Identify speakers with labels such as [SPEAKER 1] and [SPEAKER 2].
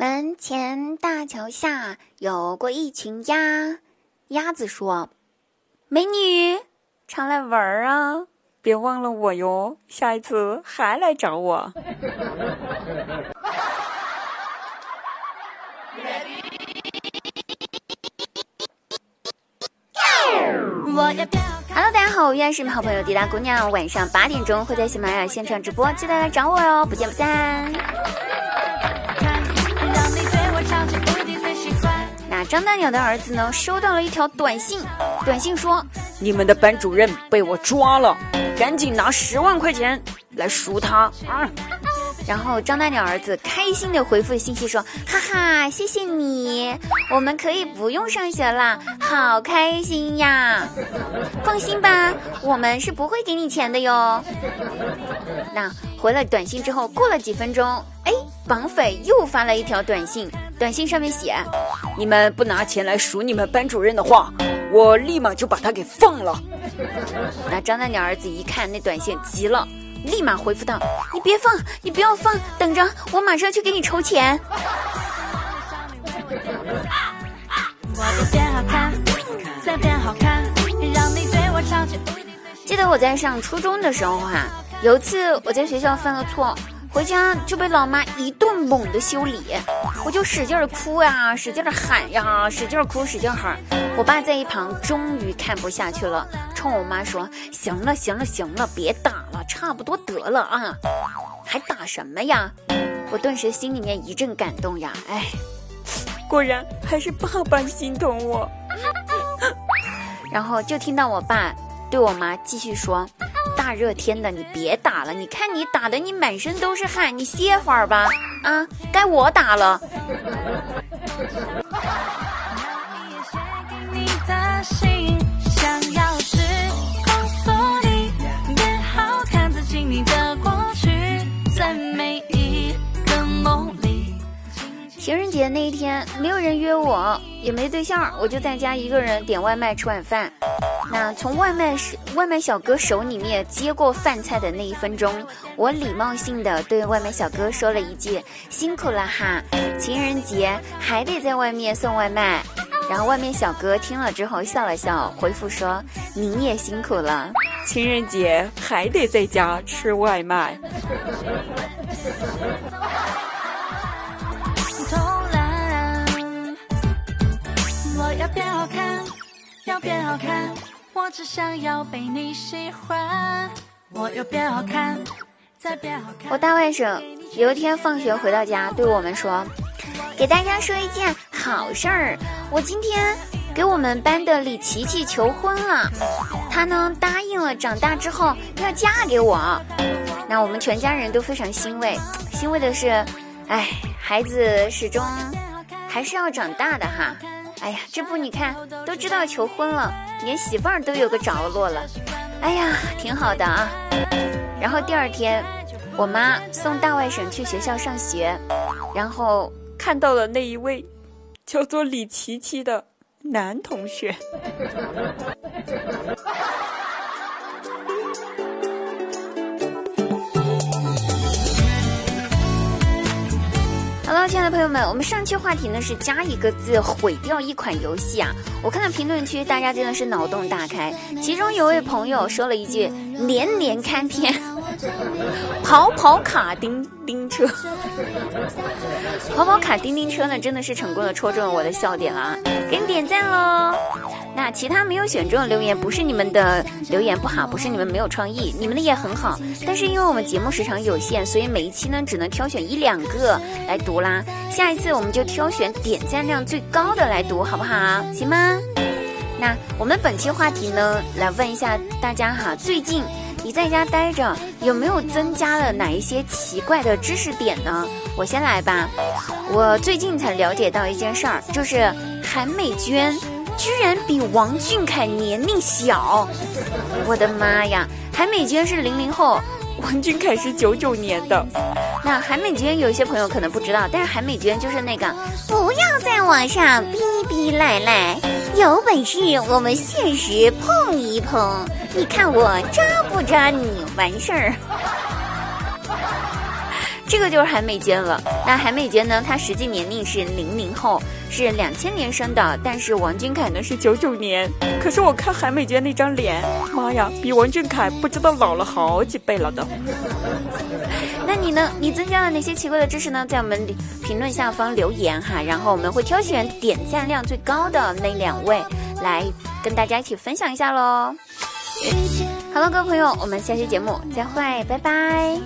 [SPEAKER 1] 门前大桥下有过一群鸭，鸭子说：“美女，常来玩儿啊，别忘了我哟，下一次还来找我。” Hello，大家好，我依然是你们好朋友滴答姑娘，晚上八点钟会在喜马拉雅现场直播，记得来找我哟，不见不散。张大鸟的儿子呢，收到了一条短信，短信说：“你们的班主任被我抓了，赶紧拿十万块钱来赎他啊！”然后张大鸟儿子开心的回复信息说：“哈哈，谢谢你，我们可以不用上学了，好开心呀！放心吧，我们是不会给你钱的哟。”那回了短信之后，过了几分钟，哎，绑匪又发了一条短信，短信上面写：“你们不拿钱来赎你们班主任的话，我立马就把他给放了。”那张大鸟儿子一看那短信，急了。立马回复道：“你别放，你不要放，等着，我马上去给你筹钱。”记得我在上初中的时候哈，有一次我在学校犯了错。回家就被老妈一顿猛的修理，我就使劲的哭呀，使劲的喊呀，使劲哭，使劲喊。我爸在一旁终于看不下去了，冲我妈说：“行了，行了，行了，别打了，差不多得了啊，还打什么呀？”我顿时心里面一阵感动呀，哎，果然还是爸爸心疼我。然后就听到我爸对我妈继续说。大热天的，你别打了！你看你打的，你满身都是汗，你歇会儿吧。啊，该我打了。情人节那一天，没有人约我，也没对象，我就在家一个人点外卖吃晚饭。那从外卖外卖小哥手里面接过饭菜的那一分钟，我礼貌性的对外卖小哥说了一句：“辛苦了哈，情人节还得在外面送外卖。”然后外卖小哥听了之后笑了笑，回复说：“你也辛苦了，情人节还得在家吃外卖。”我要变好看，要变好看。我只想要被你喜欢，我要变好看，再变好看。我大外甥有一天放学回到家，对我们说：“给大家说一件好事儿，我今天给我们班的李琪琪求婚了，她呢答应了，长大之后要嫁给我。那我们全家人都非常欣慰，欣慰的是，哎，孩子始终还是要长大的哈。”哎呀，这不你看都知道求婚了，连媳妇儿都有个着落了，哎呀，挺好的啊。然后第二天，我妈送大外甥去学校上学，然后看到了那一位叫做李琪琪的男同学。朋友们，我们上期话题呢是加一个字毁掉一款游戏啊！我看到评论区大家真的是脑洞大开，其中有位朋友说了一句“连连看片”，跑跑卡丁丁车，跑跑卡丁丁车呢真的是成功的戳中了我的笑点了！给你点赞喽！那其他没有选中的留言，不是你们的留言不好，不是你们没有创意，你们的也很好。但是因为我们节目时长有限，所以每一期呢只能挑选一两个来读啦。下一次我们就挑选点赞量最高的来读，好不好？行吗？那我们本期话题呢，来问一下大家哈，最近你在家待着有没有增加了哪一些奇怪的知识点呢？我先来吧。我最近才了解到一件事儿，就是韩美娟。居然比王俊凯年龄小，我的妈呀！韩美娟是零零后，王俊凯是九九年的。那韩美娟有些朋友可能不知道，但是韩美娟就是那个不要在网上逼逼赖赖，有本事我们现实碰一碰，你看我扎不扎你？完事儿。这个就是韩美娟了。那韩美娟呢，她实际年龄是零零后，是两千年生的，但是王俊凯呢是九九年。可是我看韩美娟那张脸，妈呀，比王俊凯不知道老了好几倍了都。那你呢？你增加了哪些奇怪的知识呢？在我们评论下方留言哈，然后我们会挑选点赞量最高的那两位来跟大家一起分享一下喽。好了，各位朋友，我们下期节目再会，拜拜。